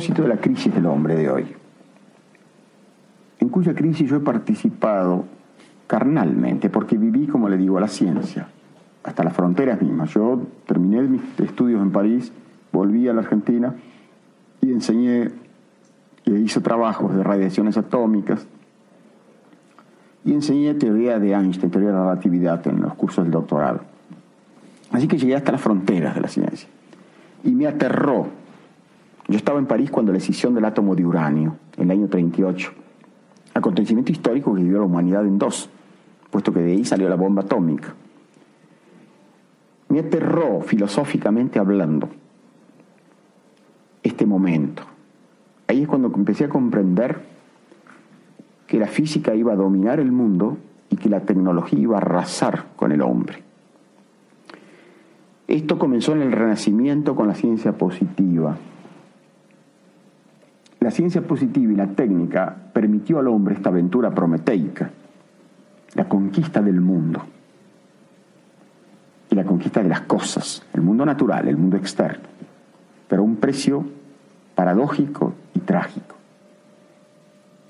propósito de la crisis del hombre de hoy, en cuya crisis yo he participado carnalmente, porque viví, como le digo, a la ciencia, hasta las fronteras mismas. Yo terminé mis estudios en París, volví a la Argentina y enseñé e hice trabajos de radiaciones atómicas y enseñé teoría de Einstein, teoría de la relatividad en los cursos del doctorado. Así que llegué hasta las fronteras de la ciencia. Y me aterró. Yo estaba en París cuando la decisión del átomo de uranio, en el año 38. Acontecimiento histórico que dividió a la humanidad en dos, puesto que de ahí salió la bomba atómica. Me aterró, filosóficamente hablando, este momento. Ahí es cuando empecé a comprender que la física iba a dominar el mundo y que la tecnología iba a arrasar con el hombre. Esto comenzó en el Renacimiento con la ciencia positiva. La ciencia positiva y la técnica permitió al hombre esta aventura prometeica, la conquista del mundo y la conquista de las cosas, el mundo natural, el mundo externo, pero a un precio paradójico y trágico.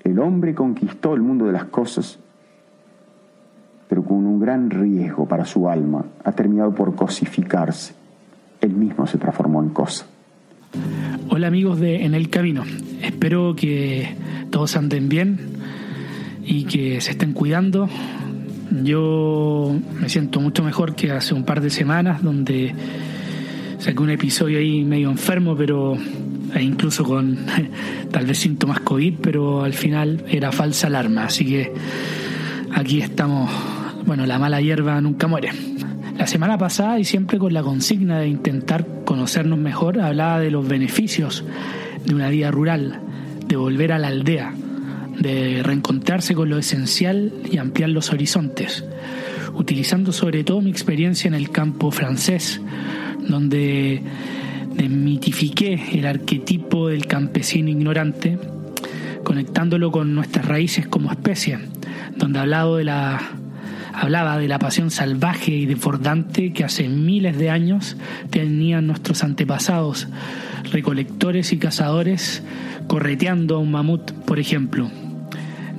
El hombre conquistó el mundo de las cosas pero con un gran riesgo para su alma, ha terminado por cosificarse. Él mismo se transformó en cosa. Hola amigos de En el Camino, espero que todos anden bien y que se estén cuidando. Yo me siento mucho mejor que hace un par de semanas donde saqué un episodio ahí medio enfermo, pero e incluso con tal vez síntomas COVID, pero al final era falsa alarma. Así que aquí estamos bueno, la mala hierba nunca muere. La semana pasada y siempre con la consigna de intentar conocernos mejor, hablaba de los beneficios de una vida rural, de volver a la aldea, de reencontrarse con lo esencial y ampliar los horizontes, utilizando sobre todo mi experiencia en el campo francés, donde desmitifiqué el arquetipo del campesino ignorante, conectándolo con nuestras raíces como especie, donde hablado de la hablaba de la pasión salvaje y desbordante que hace miles de años tenían nuestros antepasados, recolectores y cazadores, correteando a un mamut, por ejemplo.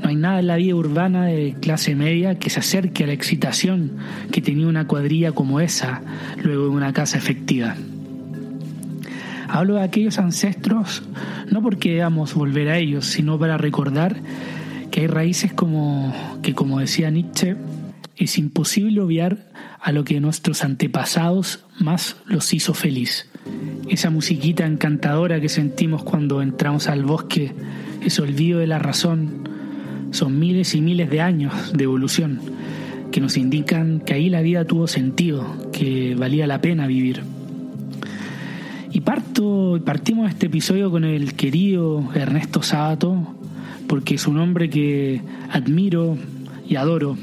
No hay nada en la vida urbana de clase media que se acerque a la excitación que tenía una cuadrilla como esa luego de una caza efectiva. Hablo de aquellos ancestros no porque debamos volver a ellos, sino para recordar que hay raíces como que como decía Nietzsche, es imposible obviar a lo que nuestros antepasados más los hizo feliz. Esa musiquita encantadora que sentimos cuando entramos al bosque, ese olvido de la razón, son miles y miles de años de evolución que nos indican que ahí la vida tuvo sentido, que valía la pena vivir. Y parto, partimos este episodio con el querido Ernesto Sábato, porque es un hombre que admiro y adoro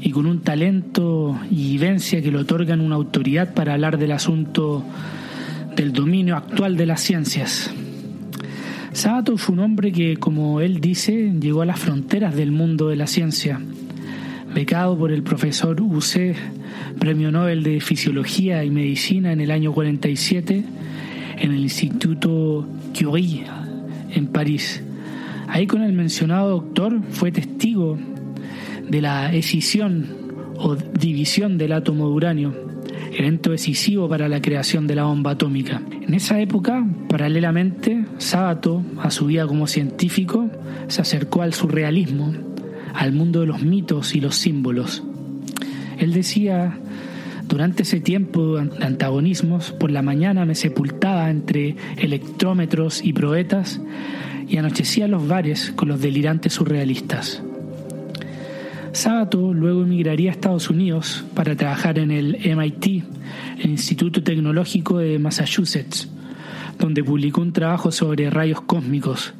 y con un talento y vivencia que le otorgan una autoridad para hablar del asunto del dominio actual de las ciencias. Sabato fue un hombre que, como él dice, llegó a las fronteras del mundo de la ciencia. Becado por el profesor Use, premio Nobel de Fisiología y Medicina en el año 47, en el Instituto Curie, en París. Ahí con el mencionado doctor fue testigo de la escisión o división del átomo de uranio, evento decisivo para la creación de la bomba atómica. En esa época, paralelamente, Sábato, a su vida como científico, se acercó al surrealismo, al mundo de los mitos y los símbolos. Él decía, durante ese tiempo de antagonismos, por la mañana me sepultaba entre electrómetros y proetas y anochecía los bares con los delirantes surrealistas. Sabato luego emigraría a Estados Unidos para trabajar en el MIT, el Instituto Tecnológico de Massachusetts, donde publicó un trabajo sobre rayos cósmicos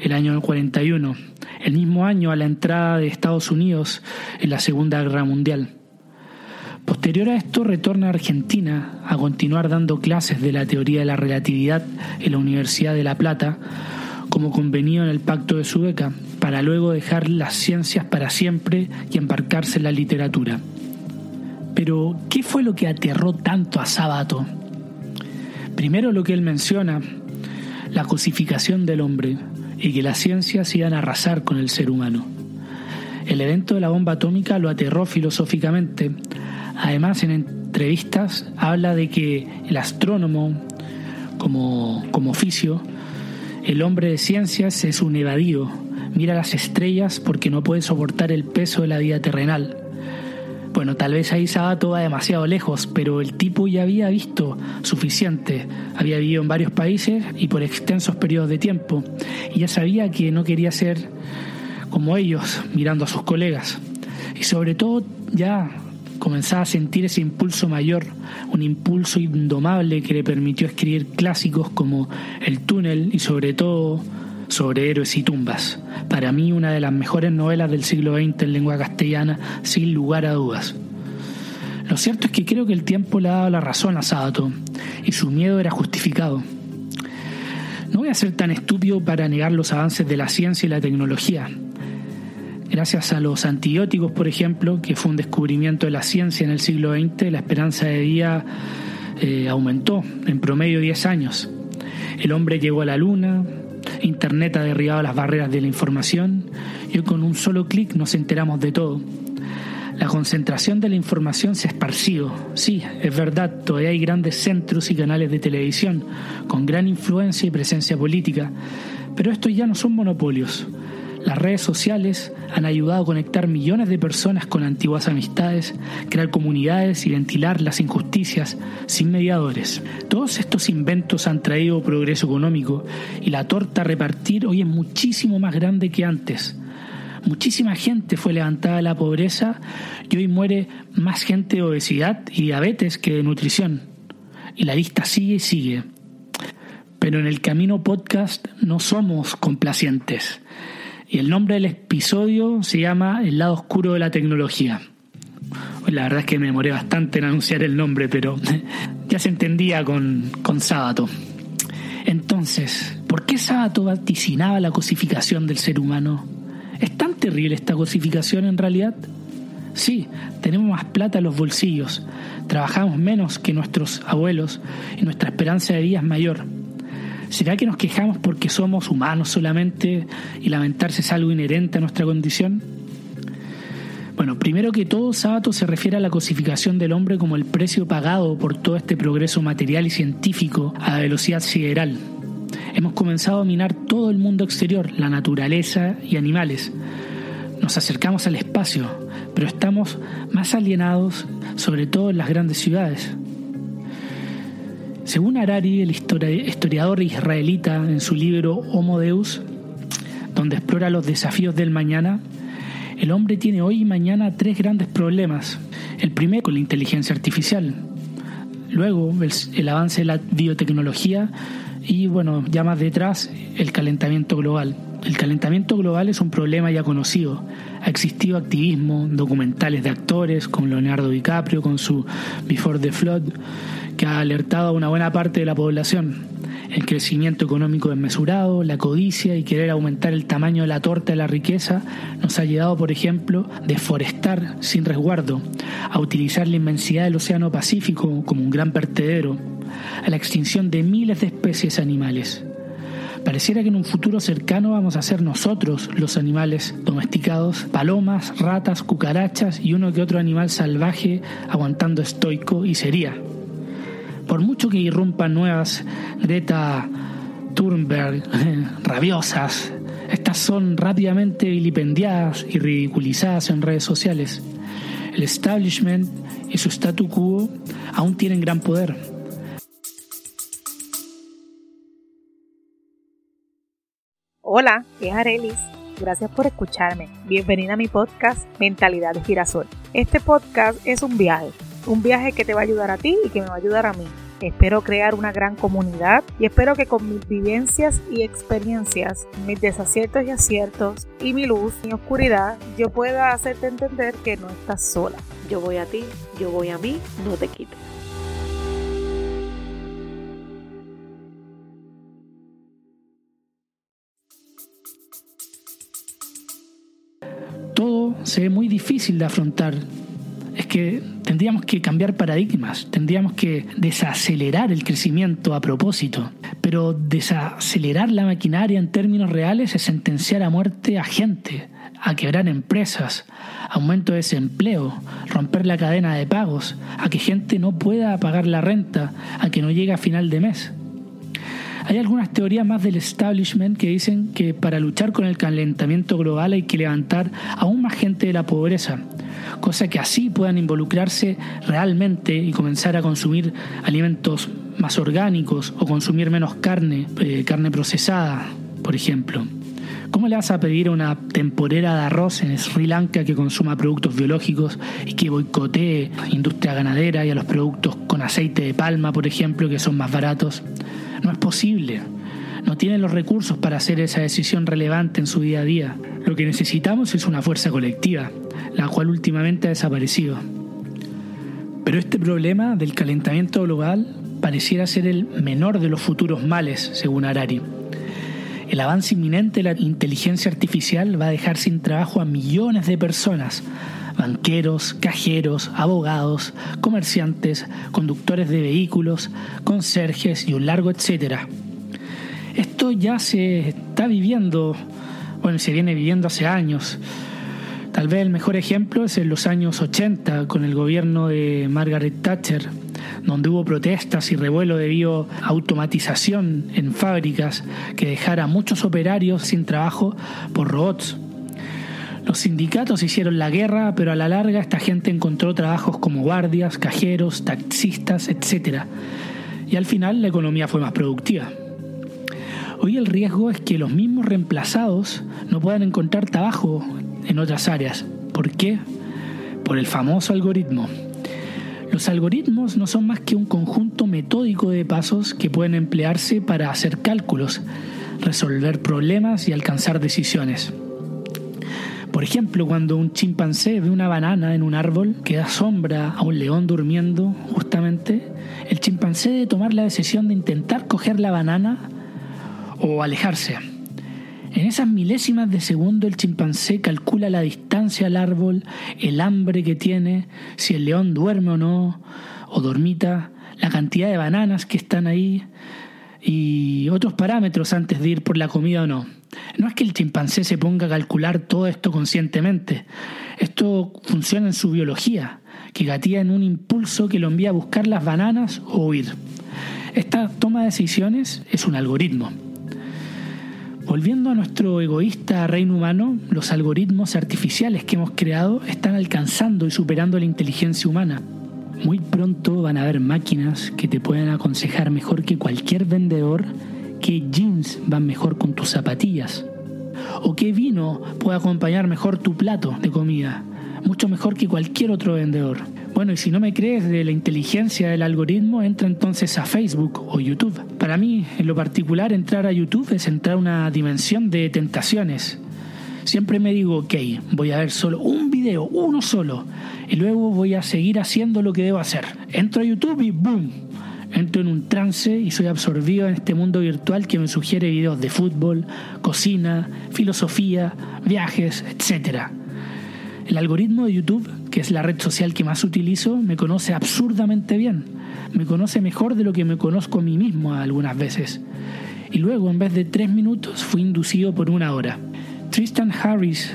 el año 41, el mismo año a la entrada de Estados Unidos en la Segunda Guerra Mundial. Posterior a esto retorna a Argentina a continuar dando clases de la teoría de la relatividad en la Universidad de La Plata, como convenido en el pacto de su beca, para luego dejar las ciencias para siempre y embarcarse en la literatura. Pero, ¿qué fue lo que aterró tanto a Sábato? Primero lo que él menciona, la cosificación del hombre y que las ciencias iban a arrasar con el ser humano. El evento de la bomba atómica lo aterró filosóficamente. Además, en entrevistas habla de que el astrónomo, como, como oficio, el hombre de ciencias es un evadido, mira las estrellas porque no puede soportar el peso de la vida terrenal. Bueno, tal vez ahí Sabato va demasiado lejos, pero el tipo ya había visto suficiente. Había vivido en varios países y por extensos periodos de tiempo. Y ya sabía que no quería ser como ellos, mirando a sus colegas. Y sobre todo ya comenzaba a sentir ese impulso mayor, un impulso indomable que le permitió escribir clásicos como El túnel y sobre todo sobre héroes y tumbas. Para mí una de las mejores novelas del siglo XX en lengua castellana, sin lugar a dudas. Lo cierto es que creo que el tiempo le ha dado la razón a Sabato y su miedo era justificado. No voy a ser tan estúpido para negar los avances de la ciencia y la tecnología. Gracias a los antibióticos, por ejemplo, que fue un descubrimiento de la ciencia en el siglo XX, la esperanza de vida eh, aumentó en promedio 10 años. El hombre llegó a la luna, Internet ha derribado las barreras de la información y hoy con un solo clic nos enteramos de todo. La concentración de la información se ha esparcido. Sí, es verdad, todavía hay grandes centros y canales de televisión con gran influencia y presencia política, pero estos ya no son monopolios. Las redes sociales han ayudado a conectar millones de personas con antiguas amistades, crear comunidades y ventilar las injusticias sin mediadores. Todos estos inventos han traído progreso económico y la torta a repartir hoy es muchísimo más grande que antes. Muchísima gente fue levantada de la pobreza y hoy muere más gente de obesidad y diabetes que de nutrición. Y la lista sigue y sigue. Pero en el Camino Podcast no somos complacientes. Y el nombre del episodio se llama El lado oscuro de la tecnología. La verdad es que me demoré bastante en anunciar el nombre, pero ya se entendía con, con Sábato. Entonces, ¿por qué Sábato vaticinaba la cosificación del ser humano? ¿Es tan terrible esta cosificación en realidad? Sí, tenemos más plata en los bolsillos, trabajamos menos que nuestros abuelos y nuestra esperanza de vida es mayor. ¿Será que nos quejamos porque somos humanos solamente y lamentarse es algo inherente a nuestra condición? Bueno, primero que todo, Sábato se refiere a la cosificación del hombre como el precio pagado por todo este progreso material y científico a velocidad sideral. Hemos comenzado a minar todo el mundo exterior, la naturaleza y animales. Nos acercamos al espacio, pero estamos más alienados, sobre todo en las grandes ciudades. Según Harari, el historiador israelita, en su libro Homo Deus, donde explora los desafíos del mañana, el hombre tiene hoy y mañana tres grandes problemas. El primero con la inteligencia artificial, luego el, avance de la biotecnología y bueno, ya más detrás el calentamiento global. El calentamiento global es un problema ya conocido. Ha existido activismo, documentales de actores, como Leonardo DiCaprio con su Before the Flood, que ha alertado a una buena parte de la población. El crecimiento económico desmesurado, la codicia y querer aumentar el tamaño de la torta de la riqueza nos ha llevado, por ejemplo, a deforestar sin resguardo, a utilizar la inmensidad del Océano Pacífico como un gran vertedero, a la extinción de miles de especies animales. Pareciera que en un futuro cercano vamos a ser nosotros los animales domesticados, palomas, ratas, cucarachas y uno que otro animal salvaje aguantando estoico y sería por mucho que irrumpan nuevas Greta Thunberg rabiosas, estas son rápidamente vilipendiadas y ridiculizadas en redes sociales. El establishment y su statu quo aún tienen gran poder. Hola, es Arelis. Gracias por escucharme. Bienvenida a mi podcast Mentalidad de Girasol. Este podcast es un viaje un viaje que te va a ayudar a ti y que me va a ayudar a mí. Espero crear una gran comunidad y espero que con mis vivencias y experiencias, mis desaciertos y aciertos y mi luz, mi oscuridad, yo pueda hacerte entender que no estás sola. Yo voy a ti, yo voy a mí, no te quites. Todo se ve muy difícil de afrontar que tendríamos que cambiar paradigmas, tendríamos que desacelerar el crecimiento a propósito. Pero desacelerar la maquinaria en términos reales es sentenciar a muerte a gente, a quebrar empresas, aumento de desempleo, romper la cadena de pagos, a que gente no pueda pagar la renta, a que no llegue a final de mes. Hay algunas teorías más del establishment que dicen que para luchar con el calentamiento global hay que levantar aún más gente de la pobreza, cosa que así puedan involucrarse realmente y comenzar a consumir alimentos más orgánicos o consumir menos carne, eh, carne procesada, por ejemplo. ¿Cómo le vas a pedir a una temporera de arroz en Sri Lanka que consuma productos biológicos y que boicotee industria ganadera y a los productos con aceite de palma, por ejemplo, que son más baratos? No es posible. No tienen los recursos para hacer esa decisión relevante en su día a día. Lo que necesitamos es una fuerza colectiva, la cual últimamente ha desaparecido. Pero este problema del calentamiento global pareciera ser el menor de los futuros males, según Harari. El avance inminente de la inteligencia artificial va a dejar sin trabajo a millones de personas, banqueros, cajeros, abogados, comerciantes, conductores de vehículos, conserjes y un largo etcétera. Esto ya se está viviendo, bueno, se viene viviendo hace años. Tal vez el mejor ejemplo es en los años 80 con el gobierno de Margaret Thatcher, donde hubo protestas y revuelo debido a automatización en fábricas que dejara a muchos operarios sin trabajo por robots. Los sindicatos hicieron la guerra, pero a la larga esta gente encontró trabajos como guardias, cajeros, taxistas, etc. Y al final la economía fue más productiva. Hoy el riesgo es que los mismos reemplazados no puedan encontrar trabajo en otras áreas. ¿Por qué? Por el famoso algoritmo. Los algoritmos no son más que un conjunto metódico de pasos que pueden emplearse para hacer cálculos, resolver problemas y alcanzar decisiones. Por ejemplo, cuando un chimpancé ve una banana en un árbol que da sombra a un león durmiendo, justamente, el chimpancé debe tomar la decisión de intentar coger la banana o alejarse. En esas milésimas de segundo el chimpancé calcula la distancia al árbol, el hambre que tiene, si el león duerme o no, o dormita, la cantidad de bananas que están ahí y otros parámetros antes de ir por la comida o no. No es que el chimpancé se ponga a calcular todo esto conscientemente. Esto funciona en su biología, que gatía en un impulso que lo envía a buscar las bananas o huir. Esta toma de decisiones es un algoritmo. Volviendo a nuestro egoísta reino humano, los algoritmos artificiales que hemos creado están alcanzando y superando la inteligencia humana. Muy pronto van a haber máquinas que te puedan aconsejar mejor que cualquier vendedor qué jeans van mejor con tus zapatillas. O qué vino puede acompañar mejor tu plato de comida. Mucho mejor que cualquier otro vendedor. Bueno, y si no me crees de la inteligencia del algoritmo, entra entonces a Facebook o YouTube. Para mí, en lo particular, entrar a YouTube es entrar a una dimensión de tentaciones. Siempre me digo, ok, voy a ver solo un video, uno solo, y luego voy a seguir haciendo lo que debo hacer. Entro a YouTube y ¡boom! entro en un trance y soy absorbido en este mundo virtual que me sugiere videos de fútbol, cocina, filosofía, viajes, etc. El algoritmo de YouTube, que es la red social que más utilizo, me conoce absurdamente bien. Me conoce mejor de lo que me conozco a mí mismo algunas veces. Y luego, en vez de tres minutos, fui inducido por una hora. Tristan Harris,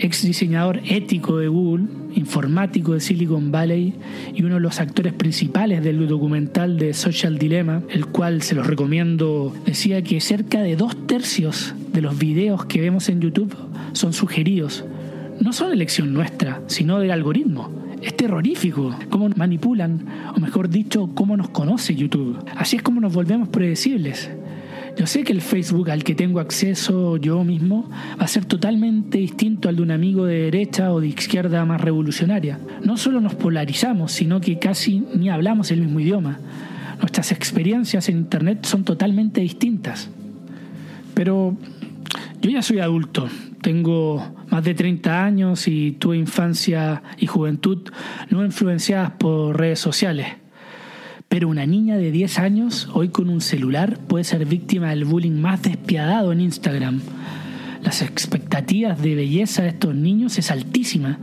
ex diseñador ético de Google, informático de Silicon Valley y uno de los actores principales del documental de Social Dilemma, el cual se los recomiendo, decía que cerca de dos tercios de los videos que vemos en YouTube son sugeridos. No son elección nuestra, sino del algoritmo. Es terrorífico cómo manipulan, o mejor dicho, cómo nos conoce YouTube. Así es como nos volvemos predecibles. Yo sé que el Facebook al que tengo acceso yo mismo va a ser totalmente distinto al de un amigo de derecha o de izquierda más revolucionaria. No solo nos polarizamos, sino que casi ni hablamos el mismo idioma. Nuestras experiencias en Internet son totalmente distintas. Pero yo ya soy adulto, tengo más de 30 años y tuve infancia y juventud no influenciadas por redes sociales. Pero una niña de 10 años, hoy con un celular, puede ser víctima del bullying más despiadado en Instagram. Las expectativas de belleza de estos niños es altísima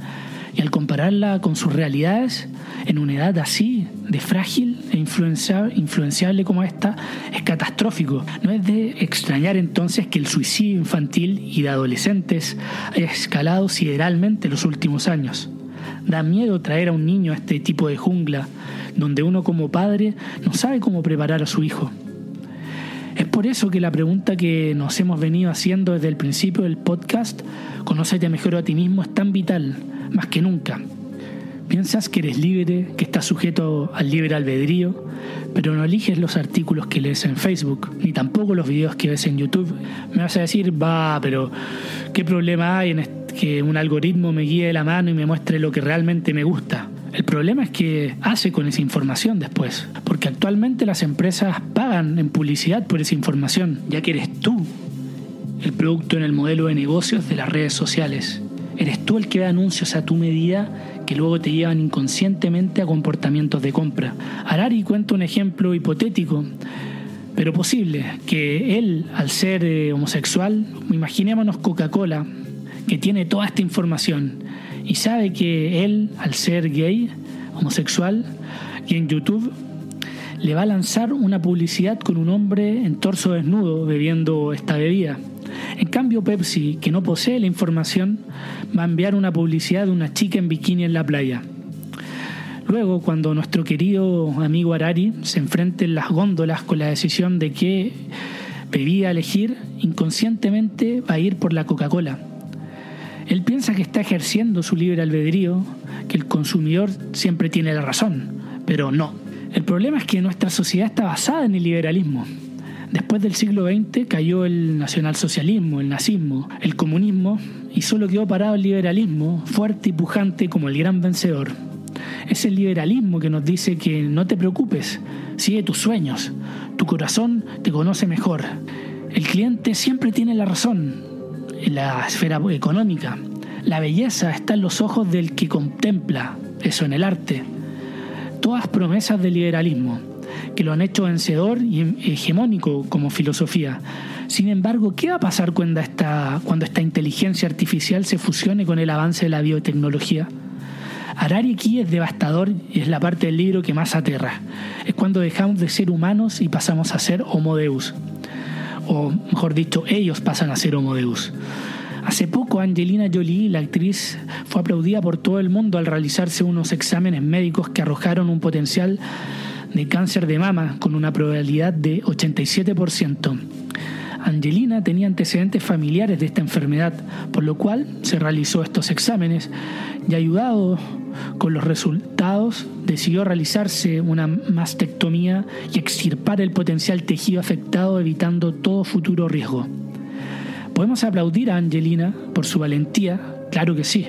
y al compararla con sus realidades, en una edad así, de frágil, e influenciable como esta es catastrófico. No es de extrañar entonces que el suicidio infantil y de adolescentes haya escalado sideralmente en los últimos años. Da miedo traer a un niño a este tipo de jungla, donde uno como padre no sabe cómo preparar a su hijo. Es por eso que la pregunta que nos hemos venido haciendo desde el principio del podcast, Conócete mejor a ti mismo, es tan vital, más que nunca. Piensas que eres libre, que estás sujeto al libre albedrío, pero no eliges los artículos que lees en Facebook, ni tampoco los videos que ves en YouTube. Me vas a decir, va, pero ¿qué problema hay en que un algoritmo me guíe la mano y me muestre lo que realmente me gusta? El problema es que hace con esa información después, porque actualmente las empresas pagan en publicidad por esa información, ya que eres tú el producto en el modelo de negocios de las redes sociales. Eres tú el que da anuncios a tu medida que luego te llevan inconscientemente a comportamientos de compra. Harari cuenta un ejemplo hipotético, pero posible, que él, al ser eh, homosexual, imaginémonos Coca-Cola, que tiene toda esta información y sabe que él, al ser gay, homosexual, y en YouTube le va a lanzar una publicidad con un hombre en torso desnudo bebiendo esta bebida. En cambio, Pepsi, que no posee la información, va a enviar una publicidad de una chica en bikini en la playa. Luego, cuando nuestro querido amigo Arari se enfrente en las góndolas con la decisión de qué bebida elegir, inconscientemente va a ir por la Coca-Cola. Él piensa que está ejerciendo su libre albedrío, que el consumidor siempre tiene la razón, pero no. El problema es que nuestra sociedad está basada en el liberalismo. Después del siglo XX cayó el nacionalsocialismo, el nazismo, el comunismo y solo quedó parado el liberalismo, fuerte y pujante como el gran vencedor. Es el liberalismo que nos dice que no te preocupes, sigue tus sueños, tu corazón te conoce mejor. El cliente siempre tiene la razón la esfera económica. La belleza está en los ojos del que contempla eso en el arte. Todas promesas del liberalismo que lo han hecho vencedor y hegemónico como filosofía. Sin embargo, ¿qué va a pasar cuando esta, cuando esta inteligencia artificial se fusione con el avance de la biotecnología? Harari aquí es devastador y es la parte del libro que más aterra. Es cuando dejamos de ser humanos y pasamos a ser homo deus. O mejor dicho, ellos pasan a ser homo. Hace poco Angelina Jolie, la actriz, fue aplaudida por todo el mundo al realizarse unos exámenes médicos que arrojaron un potencial de cáncer de mama con una probabilidad de 87%. Angelina tenía antecedentes familiares de esta enfermedad, por lo cual se realizó estos exámenes y ayudado con los resultados decidió realizarse una mastectomía y extirpar el potencial tejido afectado evitando todo futuro riesgo. ¿Podemos aplaudir a Angelina por su valentía? Claro que sí.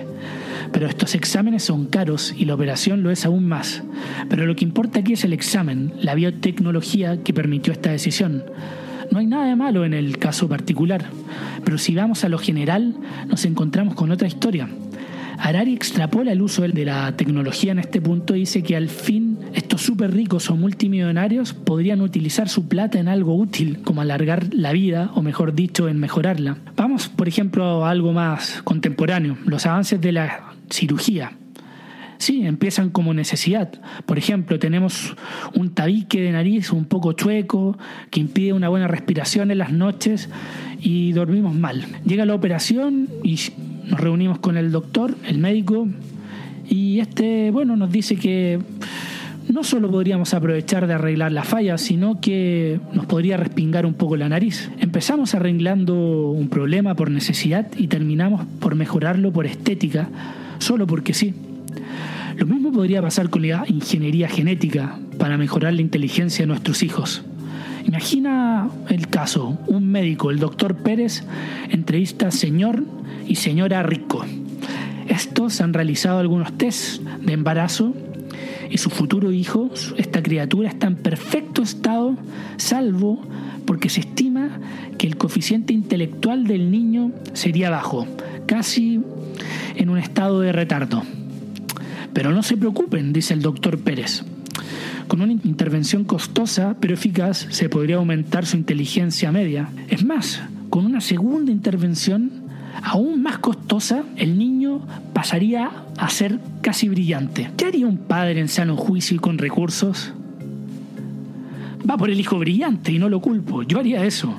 Pero estos exámenes son caros y la operación lo es aún más. Pero lo que importa aquí es el examen, la biotecnología que permitió esta decisión. No hay nada de malo en el caso particular, pero si vamos a lo general, nos encontramos con otra historia. Harari extrapola el uso de la tecnología en este punto y dice que al fin estos súper ricos o multimillonarios podrían utilizar su plata en algo útil, como alargar la vida, o mejor dicho, en mejorarla. Vamos, por ejemplo, a algo más contemporáneo, los avances de la cirugía. Sí, empiezan como necesidad. Por ejemplo, tenemos un tabique de nariz un poco chueco que impide una buena respiración en las noches y dormimos mal. Llega la operación y nos reunimos con el doctor, el médico, y este, bueno, nos dice que no solo podríamos aprovechar de arreglar la falla, sino que nos podría respingar un poco la nariz. Empezamos arreglando un problema por necesidad y terminamos por mejorarlo por estética, solo porque sí. Lo mismo podría pasar con la ingeniería genética para mejorar la inteligencia de nuestros hijos. Imagina el caso, un médico, el doctor Pérez, entrevista a señor y señora Rico. Estos han realizado algunos tests de embarazo y su futuro hijo, esta criatura, está en perfecto estado, salvo porque se estima que el coeficiente intelectual del niño sería bajo, casi en un estado de retardo. Pero no se preocupen, dice el doctor Pérez. Con una intervención costosa pero eficaz se podría aumentar su inteligencia media. Es más, con una segunda intervención aún más costosa, el niño pasaría a ser casi brillante. ¿Qué haría un padre en sano juicio y con recursos? va por el hijo brillante y no lo culpo. Yo haría eso.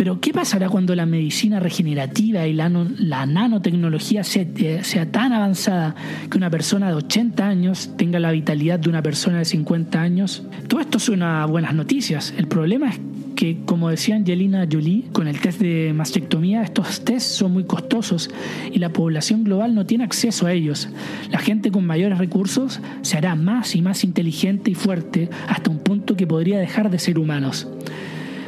Pero ¿qué pasará cuando la medicina regenerativa y la, nanotecnología sea, sea, tan avanzada que una persona de 80 años tenga la vitalidad de una persona de 50 años? Todo esto suena a buenas noticias. El problema es que, como decía Angelina Jolie, con el test de mastectomía, estos tests son muy costosos y la población global no tiene acceso a ellos. La gente con mayores recursos se hará más y más inteligente y fuerte hasta un punto que podría dejar de ser humanos.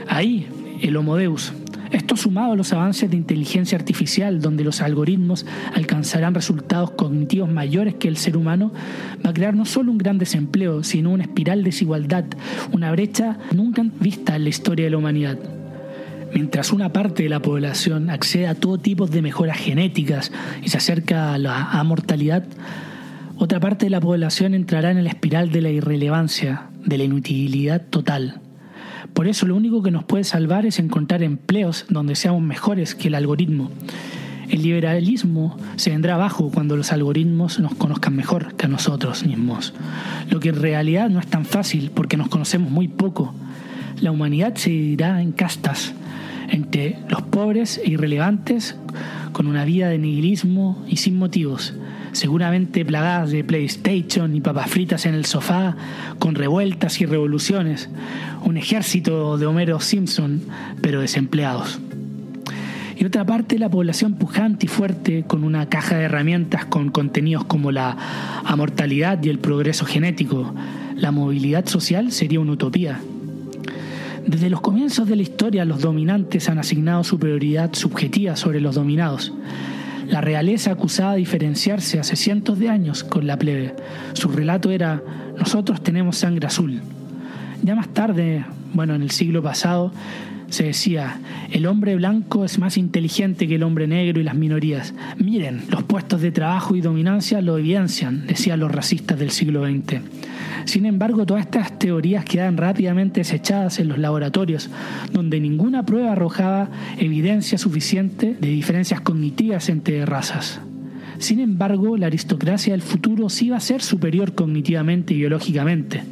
Ahí, el Homo Deus. Esto sumado a los avances de inteligencia artificial, donde los algoritmos alcanzarán resultados cognitivos mayores que el ser humano, va a crear no solo un gran desempleo, sino una espiral de desigualdad, una brecha nunca vista en la historia de la humanidad. Mientras una parte de la población accede a todo tipo de mejoras genéticas y se acerca a la mortalidad, otra parte de la población entrará en la espiral de la irrelevancia, de la inutilidad total. Por eso lo único que nos puede salvar es encontrar empleos donde seamos mejores que el algoritmo. El liberalismo se vendrá abajo cuando los algoritmos nos conozcan mejor que a nosotros mismos, lo que en realidad no es tan fácil porque nos conocemos muy poco. La humanidad se dividirá en castas, entre los pobres e irrelevantes, con una vida de nihilismo y sin motivos, seguramente plagadas de PlayStation y papas fritas en el sofá, con revueltas y revoluciones, un ejército de Homero Simpson, pero desempleados. Y otra parte, la población pujante y fuerte, con una caja de herramientas con contenidos como la amortalidad y el progreso genético. La movilidad social sería una utopía. Desde los comienzos de la historia, los dominantes han asignado superioridad subjetiva sobre los dominados. La realeza acusaba de diferenciarse hace cientos de años con la plebe. Su relato era, nosotros tenemos sangre azul. Ya más tarde, bueno, en el siglo pasado, se decía, el hombre blanco es más inteligente que el hombre negro y las minorías. Miren, los puestos de trabajo y dominancia lo evidencian, decían los racistas del siglo XX. Sin embargo, todas estas teorías quedan rápidamente desechadas en los laboratorios, donde ninguna prueba arrojaba evidencia suficiente de diferencias cognitivas entre razas. Sin embargo, la aristocracia del futuro sí va a ser superior cognitivamente y biológicamente.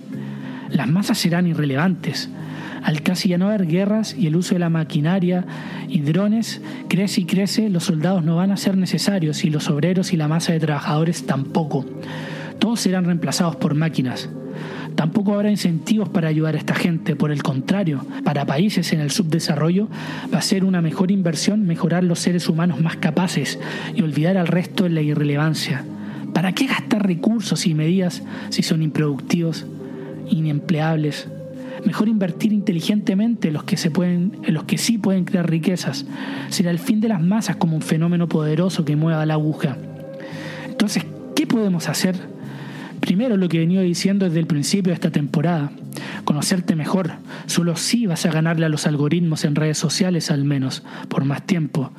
Las masas serán irrelevantes. Al casi ya no haber guerras y el uso de la maquinaria y drones crece y crece, los soldados no van a ser necesarios y los obreros y la masa de trabajadores tampoco. Todos serán reemplazados por máquinas. Tampoco habrá incentivos para ayudar a esta gente, por el contrario, para países en el subdesarrollo va a ser una mejor inversión mejorar los seres humanos más capaces y olvidar al resto en la irrelevancia. ¿Para qué gastar recursos y medidas si son improductivos, inempleables? Mejor invertir inteligentemente en los que, se pueden, en los que sí pueden crear riquezas. Será el fin de las masas como un fenómeno poderoso que mueva la aguja. Entonces, ¿qué podemos hacer? Primero, lo que he venido diciendo desde el principio de esta temporada, conocerte mejor. Solo si vas a ganarle a los algoritmos en redes sociales al menos, por más tiempo.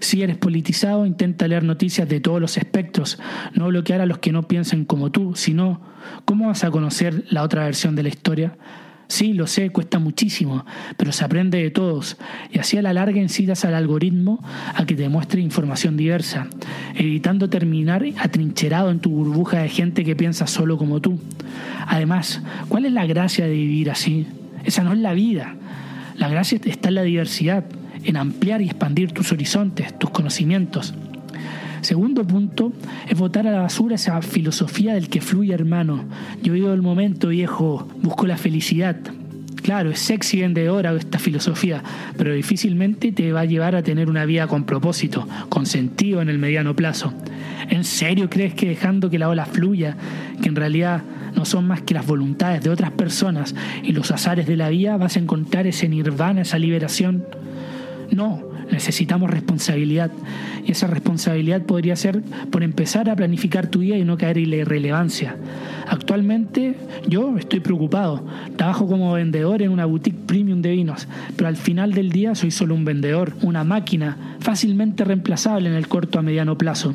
Si eres politizado, intenta leer noticias de todos los espectros, no bloquear a los que no piensen como tú, sino, ¿cómo vas a conocer la otra versión de la historia? Sí, lo sé, cuesta muchísimo, pero se aprende de todos y así a la larga incitas al algoritmo a que te muestre información diversa, evitando terminar atrincherado en tu burbuja de gente que piensa solo como tú. Además, ¿cuál es la gracia de vivir así? Esa no es la vida. La gracia está en la diversidad, en ampliar y expandir tus horizontes, tus conocimientos. Segundo punto es votar a la basura esa filosofía del que fluye hermano. Yo vivo el momento viejo, busco la felicidad. Claro, es sexy vendedora esta filosofía, pero difícilmente te va a llevar a tener una vida con propósito, con sentido en el mediano plazo. ¿En serio crees que dejando que la ola fluya, que en realidad no son más que las voluntades de otras personas y los azares de la vida, vas a encontrar ese nirvana, esa liberación? No, necesitamos responsabilidad. Y esa responsabilidad podría ser por empezar a planificar tu día y no caer en la irrelevancia. Actualmente yo estoy preocupado. Trabajo como vendedor en una boutique premium de vinos, pero al final del día soy solo un vendedor, una máquina fácilmente reemplazable en el corto a mediano plazo.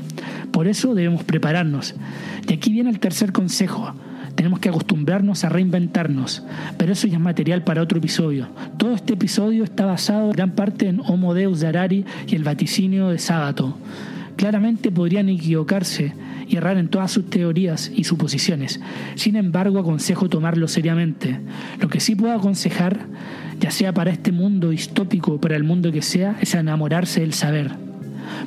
Por eso debemos prepararnos. Y aquí viene el tercer consejo. Tenemos que acostumbrarnos a reinventarnos, pero eso ya es material para otro episodio. Todo este episodio está basado en gran parte en Homo Deus de Harari y el vaticinio de Sábato. claramente podrían equivocarse y errar en todas sus teorías y suposiciones. Sin embargo, aconsejo tomarlo seriamente. Lo que sí puedo aconsejar, ya sea para este mundo distópico o para el mundo que sea, es enamorarse del saber.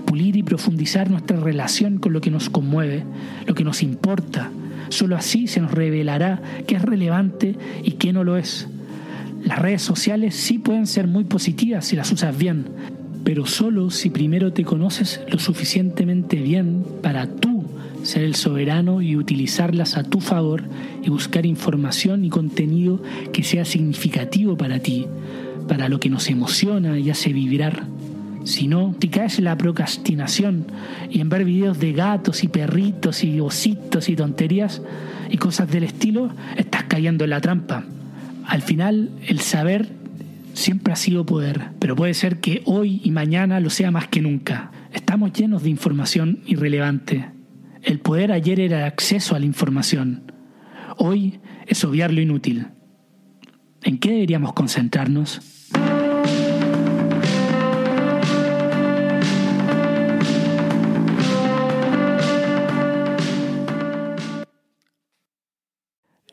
Pulir y profundizar nuestra relación con lo que nos conmueve, lo que nos importa. Solo así se nos revelará qué es relevante y qué no lo es. Las redes sociales sí pueden ser muy positivas si las usas bien, pero solo si primero te conoces lo suficientemente bien para tú ser el soberano y utilizarlas a tu favor y buscar información y contenido que sea significativo para ti, para lo que nos emociona y hace vibrar. Si no, te caes en la procrastinación y en ver videos de gatos y perritos y ositos y tonterías y cosas del estilo, estás cayendo en la trampa. Al final, el saber siempre ha sido poder, pero puede ser que hoy y mañana lo sea más que nunca. Estamos llenos de información irrelevante. El poder ayer era el acceso a la información. Hoy es obviar lo inútil. ¿En qué deberíamos concentrarnos?